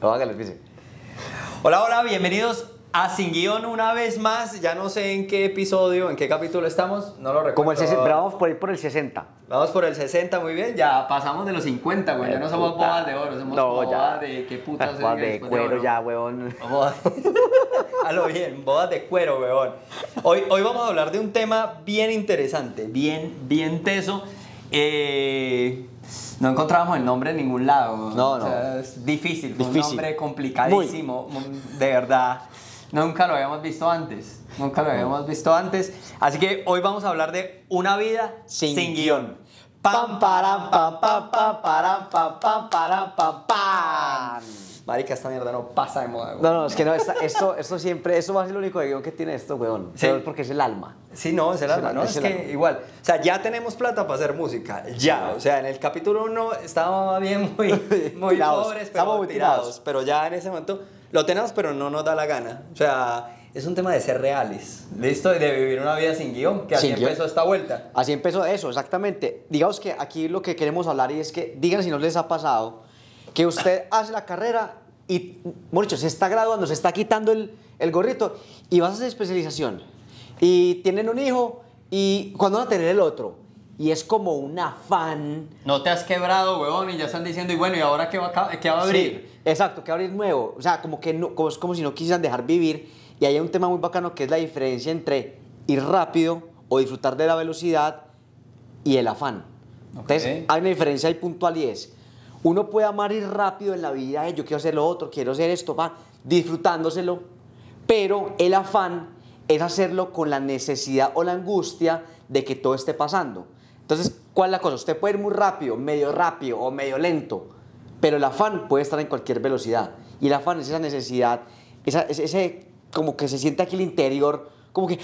Hágale. Hola, hola, bienvenidos a Sin Guión una vez más. Ya no sé en qué episodio, en qué capítulo estamos, no lo recuerdo. Como el 60, pero vamos por ir por el 60. Vamos por el 60, muy bien. Ya pasamos de los 50, güey. Ya no somos Puta. bodas de oro, somos No, ya. de qué putas. De después cuero ya. A lo bien, bodas de cuero, weón. Hoy, hoy vamos a hablar de un tema bien interesante, bien, bien teso. Eh, no encontramos el nombre en ningún lado. No, O sea, no. es difícil, fue un Difícil. nombre complicadísimo, de verdad. Nunca lo habíamos visto antes. Nunca lo habíamos visto antes. Así que hoy vamos a hablar de una vida sin, Sin guion. Pam, param, pam, pam, pam, param, pam, pam, param, pam, pam. Marica, esta mierda no pasa de moda. güey. No, no, es que no, esta- esto, esto siempre, eso va a ser lo único guion que tiene esto, weón. Sí. Pero es porque es el alma. Sí, no, es el alma, ¿no? es Es el que alma. igual, o sea, ya tenemos plata para hacer música, ya, o sea, en el capítulo 1 estábamos bien muy, muy Tirados, pobres, pero muy tirados, tirados. pero ya en ese momento lo tenemos, pero no nos da la gana, o sea, es un tema de ser reales, ¿listo? Y de vivir una vida sin guion, que así guion. empezó esta vuelta. Así empezó eso, exactamente. Digamos que aquí lo que queremos hablar y es que digan si no les ha pasado que usted hace la carrera y, dicho, se está graduando, se está quitando el, el gorrito y vas a hacer especialización y tienen un hijo y cuando van a tener el otro y es como un afán. No te has quebrado, huevón, y ya están diciendo, y bueno, ¿y ahora qué va, a- qué va a abrir? Sí, exacto, que abrir nuevo. O sea, como que no, como, es como si no quisieran dejar vivir. Y hay un tema muy bacano que es la diferencia entre ir rápido o disfrutar de la velocidad y el afán. Entonces, Ok. hay una diferencia ahí puntual y es, uno puede amar ir rápido en la vida, eh, yo quiero hacer lo otro, quiero hacer esto, va, disfrutándoselo, pero el afán es hacerlo con la necesidad o la angustia de que todo esté pasando. Entonces, ¿cuál es la cosa? Usted puede ir muy rápido, medio rápido o medio lento, pero el afán puede estar en cualquier velocidad. Y el afán es esa necesidad, esa, ese, como que se siente aquí el interior, como que,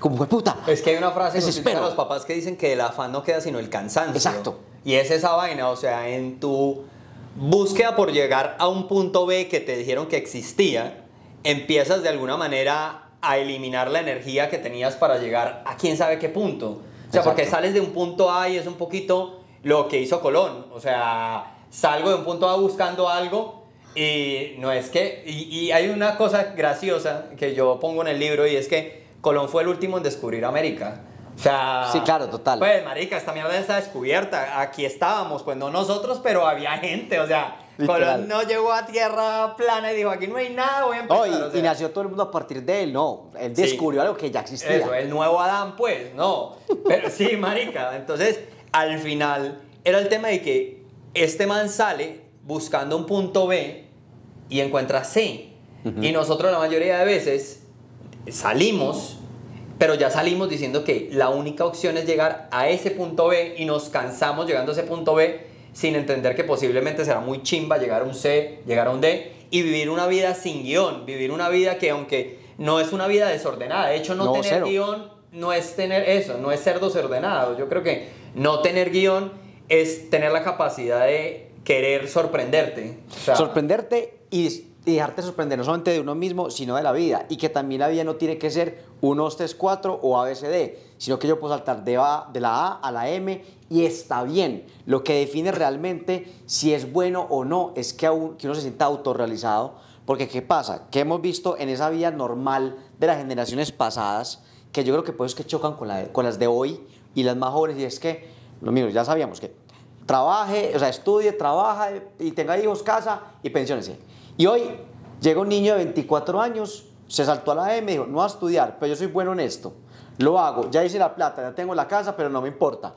como que puta. Es que hay una frase que los papás que dicen que el afán no queda sino el cansancio. Exacto. Y es esa vaina, o sea, en tu búsqueda por llegar a un punto B que te dijeron que existía, empiezas de alguna manera a eliminar la energía que tenías para llegar a quién sabe qué punto. O sea, porque sales de un punto A y es un poquito lo que hizo Colón. O sea, salgo de un punto A buscando algo y no es que... Y, y hay una cosa graciosa que yo pongo en el libro y es que Colón fue el último en descubrir América. O sea... Sí, claro, total. Pues, marica, esta mierda está descubierta. Aquí estábamos, pues no nosotros, pero había gente. O sea. Colón no llegó a tierra plana y dijo, aquí no hay nada, voy a empezar. Y, o y sea, nació todo el mundo a partir de él, no. Él Sí. descubrió algo que ya existía. Eso, el nuevo Adán, pues, no. Pero sí, marica. Entonces, al final, era el tema de que este man sale buscando un punto B y encuentra C. Y nosotros la mayoría de veces salimos, pero ya salimos diciendo que la única opción es llegar a ese punto B y nos cansamos llegando a ese punto B sin entender que posiblemente será muy chimba llegar a un C, llegar a un D y vivir una vida sin guion, vivir una vida que aunque no es una vida desordenada, de hecho no, No, tener cero. guion no es tener eso, no es ser desordenado, yo creo que no tener guion es tener la capacidad de querer sorprenderte. O sea, sorprenderte y, y dejarte sorprender no solamente de uno mismo, sino de la vida. Y que también la vida no tiene que ser 1, 2, 3, 4 o ABCD, sino que yo puedo saltar de, A, de la A a la M y está bien. Lo que define realmente si es bueno o no es que, que uno se sienta autorrealizado. Porque ¿qué pasa? Que hemos visto en esa vida normal de las generaciones pasadas, que yo creo que por eso es que chocan con, la con las de hoy y las más jóvenes, y es que, lo mismo, ya sabíamos que trabaje, o sea, estudie, trabaja y tenga hijos, casa y pensiónese. Y hoy llega un niño de 24 años, se saltó a la M y dijo, no a estudiar, pero yo soy bueno en esto. Lo hago, ya hice la plata, ya tengo la casa, pero no me importa.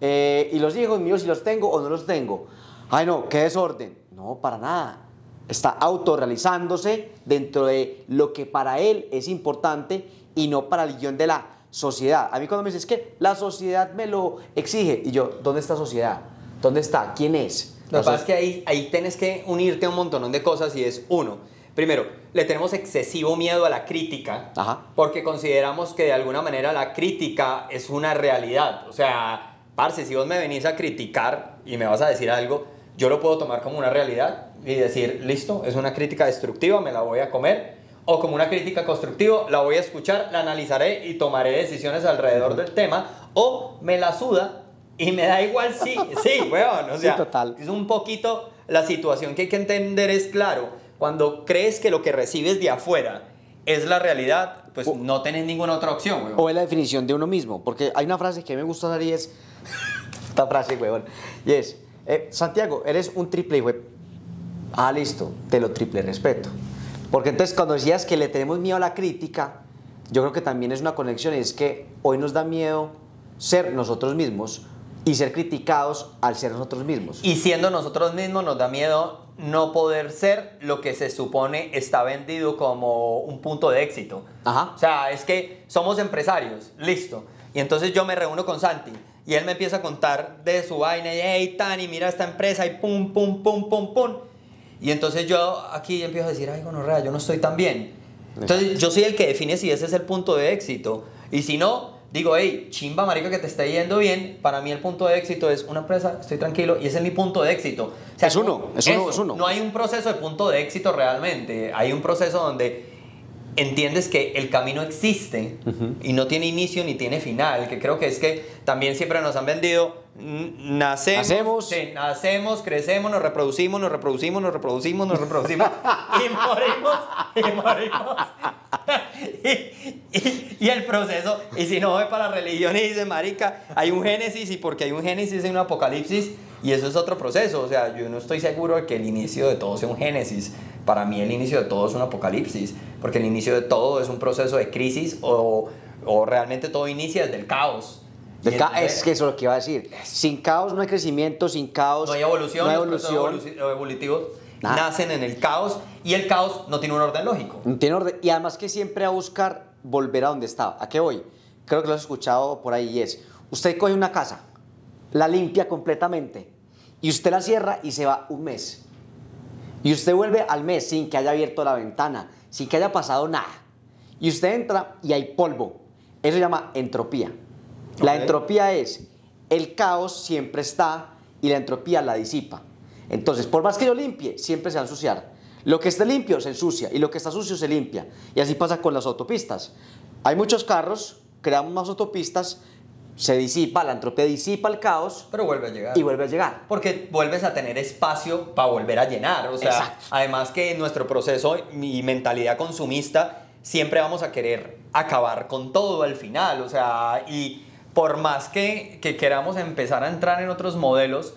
Eh, y los hijos míos, si los tengo o no los tengo. Ay, no, qué desorden. No, para nada. Está autorrealizándose dentro de lo que para él es importante y no para el guion de la sociedad. A mí cuando me dices que la sociedad me lo exige, y yo, ¿dónde está sociedad? ¿Dónde está? ¿Quién es? Lo que pasa es que ahí, ahí tienes que unirte a un montón de cosas y es uno. Primero, le tenemos excesivo miedo a la crítica Ajá. porque consideramos que de alguna manera la crítica es una realidad. O sea, parce, si vos me venís a criticar y me vas a decir algo, yo lo puedo tomar como una realidad y decir, listo, es una crítica destructiva, me la voy a comer. O como una crítica constructiva, la voy a escuchar, la analizaré y tomaré decisiones alrededor del tema. O me la suda y me da igual sí, sí, weón. O Sí, sea, total. es un poquito la situación que hay que entender es claro, cuando crees que lo que recibes de afuera es la realidad, pues O- no tenés ninguna otra opción, weón. O es la definición de uno mismo. Porque hay una frase que me gusta usar y es. Esta frase, weón. Y es: eh, Santiago, eres un triple web. Ah, listo, te lo triple respeto. Porque entonces, cuando decías que le tenemos miedo a la crítica, yo creo que también es una conexión. y Es que hoy nos da miedo ser nosotros mismos y ser criticados al ser nosotros mismos. Y siendo nosotros mismos nos da miedo no poder ser lo que se supone está vendido como un punto de éxito. Ajá. O sea, es que somos empresarios, listo. Y entonces yo me reúno con Santi y él me empieza a contar de su vaina y, hey, Tani, mira esta empresa y pum, pum, pum, pum, pum. Y entonces yo aquí empiezo a decir, ay, gonorrea, yo no estoy tan bien. Entonces yo soy el que define si ese es el punto de éxito. Y si no, digo, hey, chimba, marica, que te está yendo bien. Para mí el punto de éxito es una empresa, estoy tranquilo y ese es mi punto de éxito. O sea, Es uno, es uno, es uno. No hay un proceso de punto de éxito realmente. Hay un proceso donde entiendes que el camino existe y no tiene inicio ni tiene final, que creo que es que también siempre nos han vendido, nacemos, Nacemos. sí, nacemos, crecemos, nos reproducimos, nos reproducimos, nos reproducimos, nos reproducimos y morimos, y morimos. y, y- y el proceso, y si no voy para la religión y dice, marica, hay un génesis y porque hay un génesis hay un apocalipsis y eso es otro proceso, o sea, yo no estoy seguro de que el inicio de todo sea un génesis, para mí el inicio de todo es un apocalipsis, porque el inicio de todo es un proceso de crisis o, o realmente todo inicia desde el caos. Del Y ca- es que eso es lo que iba a decir. Sin caos no hay crecimiento, sin caos no hay evolución, no hay evolución. evolu- evolutivos Nada. nacen en el caos y el caos no tiene un orden lógico. No tiene orden. Y además que siempre a buscar volver a donde estaba. ¿A qué voy? Creo que lo has escuchado por ahí y es, usted coge una casa, la limpia completamente y usted la cierra y se va un mes. Y usted vuelve al mes sin que haya abierto la ventana, sin que haya pasado nada. Y usted entra y hay polvo. Eso se llama entropía. La entropía es el caos siempre está y la entropía la disipa. Entonces, por más que yo limpie, siempre se va a ensuciar. Lo que esté limpio se ensucia y lo que está sucio se limpia. Y así pasa con las autopistas. Hay muchos carros, creamos más autopistas, se disipa, la entropía disipa el caos Pero vuelve a llegar. y vuelve a llegar. Porque vuelves a tener espacio para volver a llenar. O sea, Exacto. además que nuestro proceso y mentalidad consumista siempre vamos a querer acabar con todo al final. O sea, y por más que, que queramos empezar a entrar en otros modelos,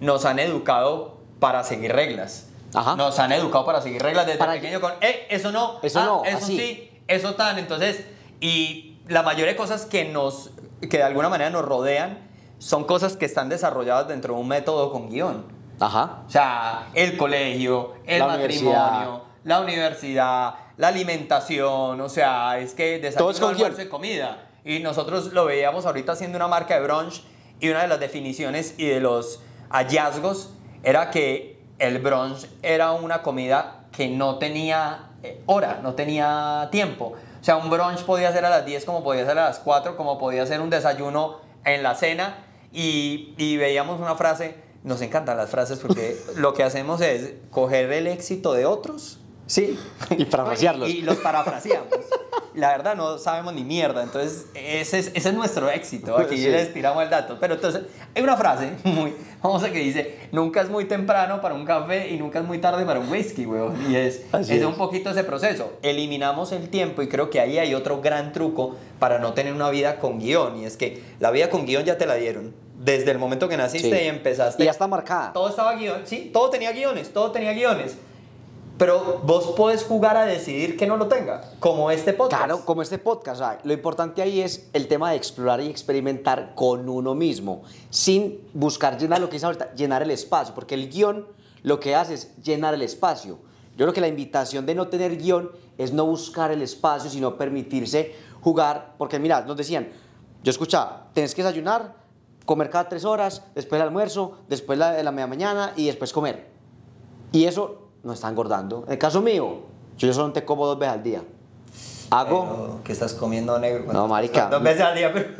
nos han educado para seguir reglas. Ajá. Nos han educado para seguir reglas desde Para- pequeño con, eh, eso no, Eso ah, no, eso así. sí, eso tan. Entonces, y la mayoría de cosas que nos, que de alguna manera nos rodean, son cosas que están desarrolladas dentro de un método con guion. Ajá. O sea, el colegio, el La matrimonio, universidad. la universidad, la alimentación, o sea, es que desayuno, almuerzo y comida. Y nosotros lo veíamos ahorita haciendo una marca de brunch y una de las definiciones y de los hallazgos era que el brunch era una comida que no tenía eh, hora, no tenía tiempo. O sea, un brunch podía ser a las 10 como podía ser a las 4, como podía ser un desayuno en la cena y, y veíamos una frase, nos encantan las frases porque lo que hacemos es coger el éxito de otros, ¿sí? Y parafrasearlos. Y, y los parafraseamos. La verdad no sabemos ni mierda, entonces ese es, ese es nuestro éxito, aquí Sí. les tiramos el dato. Pero entonces hay una frase muy famosa que dice, nunca es muy temprano para un café y nunca es muy tarde para un whisky, weón. Y es, es es. un poquito ese proceso. Eliminamos el tiempo y creo que ahí hay otro gran truco para no tener una vida con guion. Y es que la vida con guion ya te la dieron. Desde el momento que naciste Sí. y empezaste. Y ya está marcada. Todo estaba guion, sí, todo tenía guiones, todo tenía guiones. Pero vos podés jugar a decidir que no lo tenga, como este podcast. Claro, como este podcast. sea, lo importante ahí es el tema de explorar y experimentar con uno mismo, sin buscar llenar lo que dice ahorita, llenar el espacio, porque el guion lo que hace es llenar el espacio. Yo creo que la invitación de no tener guion es no buscar el espacio, sino permitirse jugar, porque mira, nos decían, yo escuchaba, tenés que desayunar, comer cada tres horas, después el almuerzo, después la, la media mañana y después comer. Y eso no está engordando. En el caso mío, yo solamente como dos veces al día. Hago, Pero, ¿Qué estás comiendo, negro? No, marica. Dos veces al día, pero...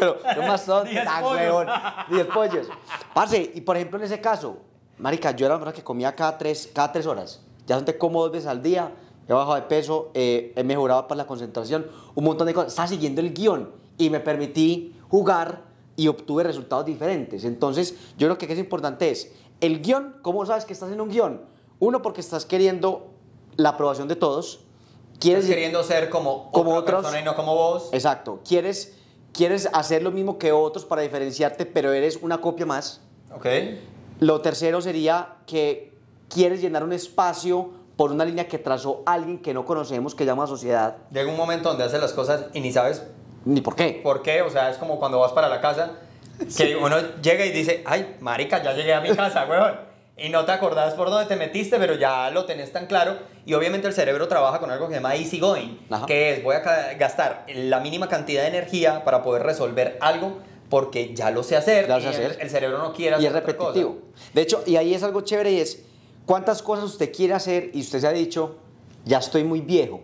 pero no más son tan huevón. Diez pollos. Parce, y por ejemplo en ese caso, marica, yo era una persona que comía cada tres, cada tres horas. Ya solamente como dos veces al día, he bajado de peso, eh, he mejorado para la concentración, un montón de cosas. Estaba siguiendo el guion y me permití jugar y obtuve resultados diferentes. Entonces, yo creo que es importante es el guion, ¿cómo sabes que estás en un guion? Uno, porque estás queriendo la aprobación de todos. Quieres Estás queriendo ser como, como otra otros. persona y no como vos. Exacto. Quieres, quieres hacer lo mismo que otros para diferenciarte, pero eres una copia más. Ok. Lo tercero sería que quieres llenar un espacio por una línea que trazó alguien que no conocemos, que llama sociedad. Llega un momento donde haces las cosas y ni sabes Ni por qué. por qué. O sea, es como cuando vas para la casa, que uno llega y dice, ay, marica, ya llegué a mi casa, weón. Y no te acordás por dónde te metiste, pero ya lo tenés tan claro. Y obviamente el cerebro trabaja con algo que se llama easy going, Ajá. que es voy a gastar la mínima cantidad de energía para poder resolver algo porque ya lo sé hacer. Ya lo sé y hacer. El, el cerebro no quiere Y hacer es otra cosa. repetitivo. De hecho, y ahí es algo chévere y es, ¿cuántas cosas usted quiere hacer y usted se ha dicho, ya estoy muy viejo?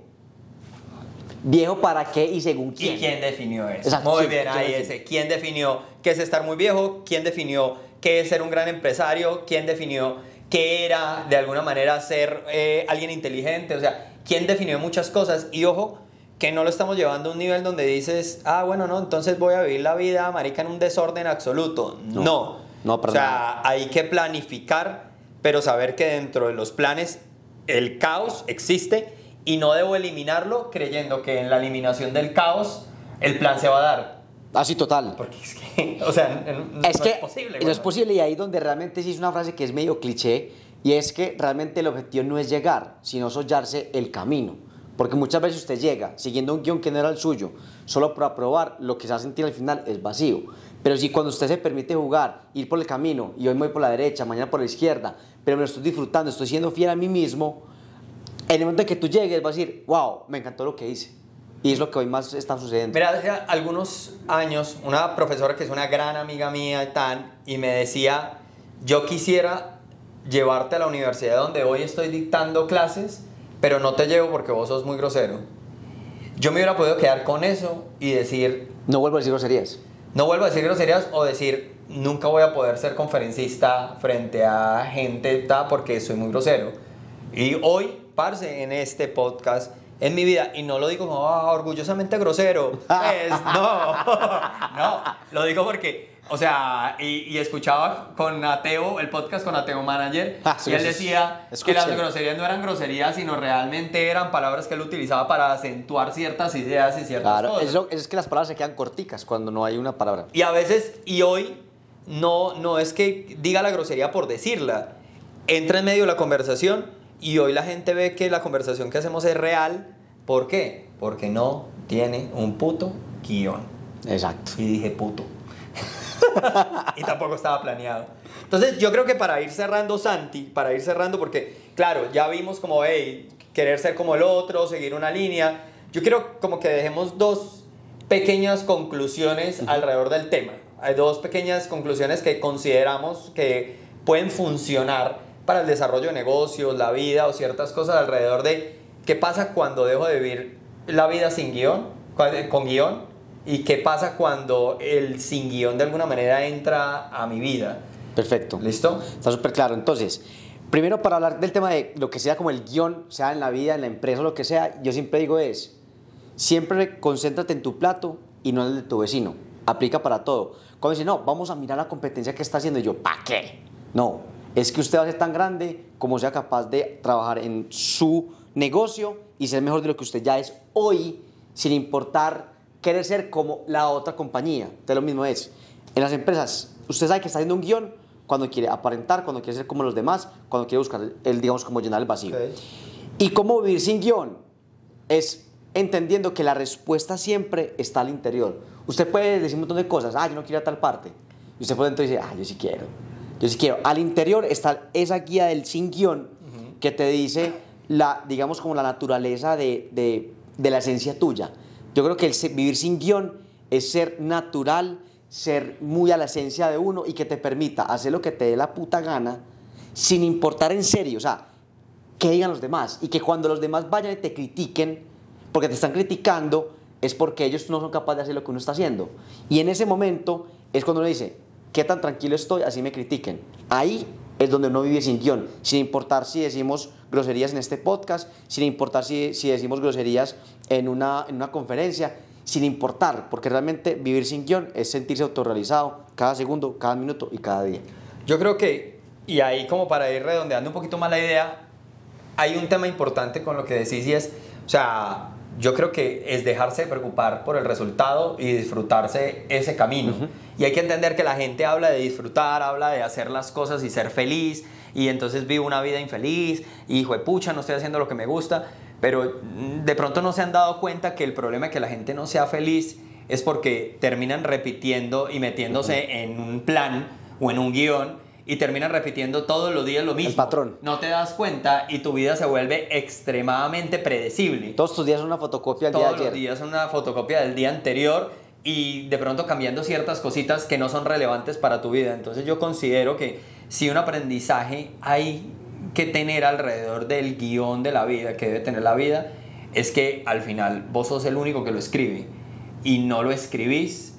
¿Viejo para qué y según quién? ¿Y quién definió eso? Exacto, Muy ¿quién- bien, ahí ese. ¿Quién definió qué es estar muy viejo? ¿Quién definió qué es ser un gran empresario? ¿Quién definió qué era de alguna manera ser eh, alguien inteligente? O sea, ¿quién definió muchas cosas? Y ojo, que no lo estamos llevando a un nivel donde dices, ah, bueno, no, entonces voy a vivir la vida, marica, en un desorden absoluto. No, No. no, para o sea, hay que planificar, pero saber que dentro de los planes el caos existe y no debo eliminarlo creyendo que en la eliminación del caos el plan se va a dar. Así total. Porque es que, o sea, no es que es posible. no es posible y ahí donde realmente sí es una frase que es medio cliché y es que realmente el objetivo no es llegar, sino sollarse el camino. Porque muchas veces usted llega siguiendo un guion que no era el suyo, solo para probar lo que se va a sentir al final es vacío. Pero si cuando usted se permite jugar, ir por el camino, y hoy me voy por la derecha, mañana por la izquierda, pero me lo estoy disfrutando, estoy siendo fiel a mí mismo, en el momento en que tú llegues vas a decir, wow, me encantó lo que hice. Y es lo que hoy más está sucediendo. Mira, hace algunos años, una profesora que es una gran amiga mía tan, y me decía, yo quisiera llevarte a la universidad donde hoy estoy dictando clases, pero no te llevo porque vos sos muy grosero. Yo me hubiera podido quedar con eso y decir, No vuelvo a decir groserías. no vuelvo a decir groserías o decir, nunca voy a poder ser conferencista frente a gente porque soy muy grosero. Y hoy, parce, en este podcast, en mi vida, y no lo digo como "Ah, orgullosamente grosero, pues no, no, lo digo porque, o sea, y, y escuchaba con Ateo, el podcast con Ateo Manager, Ah, sí, y él sí, sí. decía que las groserías no eran groserías, sino realmente eran palabras que él utilizaba para acentuar ciertas ideas y ciertas Claro, cosas. es, lo- es que las palabras se quedan corticas cuando no hay una palabra. Y a veces, y hoy, no, no es que diga la grosería por decirla. Entra en medio de la conversación y hoy la gente ve que la conversación que hacemos es real. ¿Por qué? Porque no tiene un puto guion. Exacto. Y dije puto. y tampoco estaba planeado. Entonces yo creo que para ir cerrando Santi, para ir cerrando, porque claro, ya vimos como, hey, querer ser como el otro, seguir una línea. Yo quiero como que dejemos dos pequeñas conclusiones alrededor del tema. Hay dos pequeñas conclusiones que consideramos que pueden funcionar para el desarrollo de negocios, la vida o ciertas cosas alrededor de qué pasa cuando dejo de vivir la vida sin guion, cua- con guion, y qué pasa cuando el sin guion de alguna manera entra a mi vida. Perfecto. ¿Listo? Está súper claro. Entonces, primero para hablar del tema de lo que sea como el guion, sea en la vida, en la empresa, lo que sea, yo siempre digo es, siempre concéntrate en tu plato y no en el de tu vecino. Aplica para todo. Cuando dice, no, vamos a mirar la competencia que está haciendo, y yo, ¿para qué? No, es que usted va a ser tan grande como sea capaz de trabajar en su negocio y ser mejor de lo que usted ya es hoy, sin importar querer ser como la otra compañía. Entonces lo mismo es, en las empresas, usted sabe que está haciendo un guion cuando quiere aparentar, cuando quiere ser como los demás, cuando quiere buscar el, digamos, como llenar el vacío. Y cómo vivir sin guion es entendiendo que la respuesta siempre está al interior. Usted puede decir un montón de cosas, ah, yo no quiero ir a tal parte. Y usted por dentro dice, ah, yo sí quiero. Yo sí quiero. Al interior está esa guía del sin guion que te dice, la, digamos, como la naturaleza de, de- de la esencia tuya. Yo creo que el vivir sin guion es ser natural, ser muy a la esencia de uno y que te permita hacer lo que te dé la puta gana sin importar en serio. O sea, que digan los demás y que cuando los demás vayan y te critiquen, porque te están criticando, es porque ellos no son capaces de hacer lo que uno está haciendo. Y en ese momento es cuando uno dice, ¿qué tan tranquilo estoy? Así me critiquen. Ahí es donde uno vive sin guion, sin importar si decimos groserías en este podcast, sin importar si, si decimos groserías en una, en una conferencia, sin importar, porque realmente vivir sin guion es sentirse autorrealizado cada segundo, cada minuto y cada día. Yo creo que y ahí como para ir redondeando un poquito más la idea, hay un tema importante con lo que decís y es, o sea, yo creo que es dejarse de preocupar por el resultado y disfrutarse ese camino. Y hay que entender que la gente habla de disfrutar, habla de hacer las cosas y ser feliz, y entonces vivo una vida infeliz, y hijo de pucha, no estoy haciendo lo que me gusta, pero mm, de pronto no se han dado cuenta que el problema de que la gente no sea feliz es porque terminan repitiendo y metiéndose en un plan o en un guion y terminan repitiendo todos los días lo mismo. El patrón. No te das cuenta y tu vida se vuelve extremadamente predecible. Todos tus días son una fotocopia del día de Todos los días una fotocopia del día anterior y de pronto cambiando ciertas cositas que no son relevantes para tu vida. Entonces yo considero que si un aprendizaje hay que tener alrededor del guion de la vida, que debe tener la vida, es que al final vos sos el único que lo escribe y no lo escribís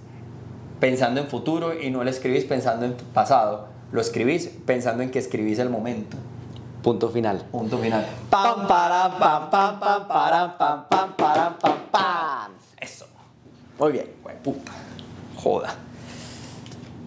pensando en futuro y no lo escribís pensando en pasado. Lo escribís pensando en que escribís el momento. Punto final. Punto final. Pam, param, pam, pam, pam, param, pam, pam, param, pam, pam. Muy bien. Puta. Joda.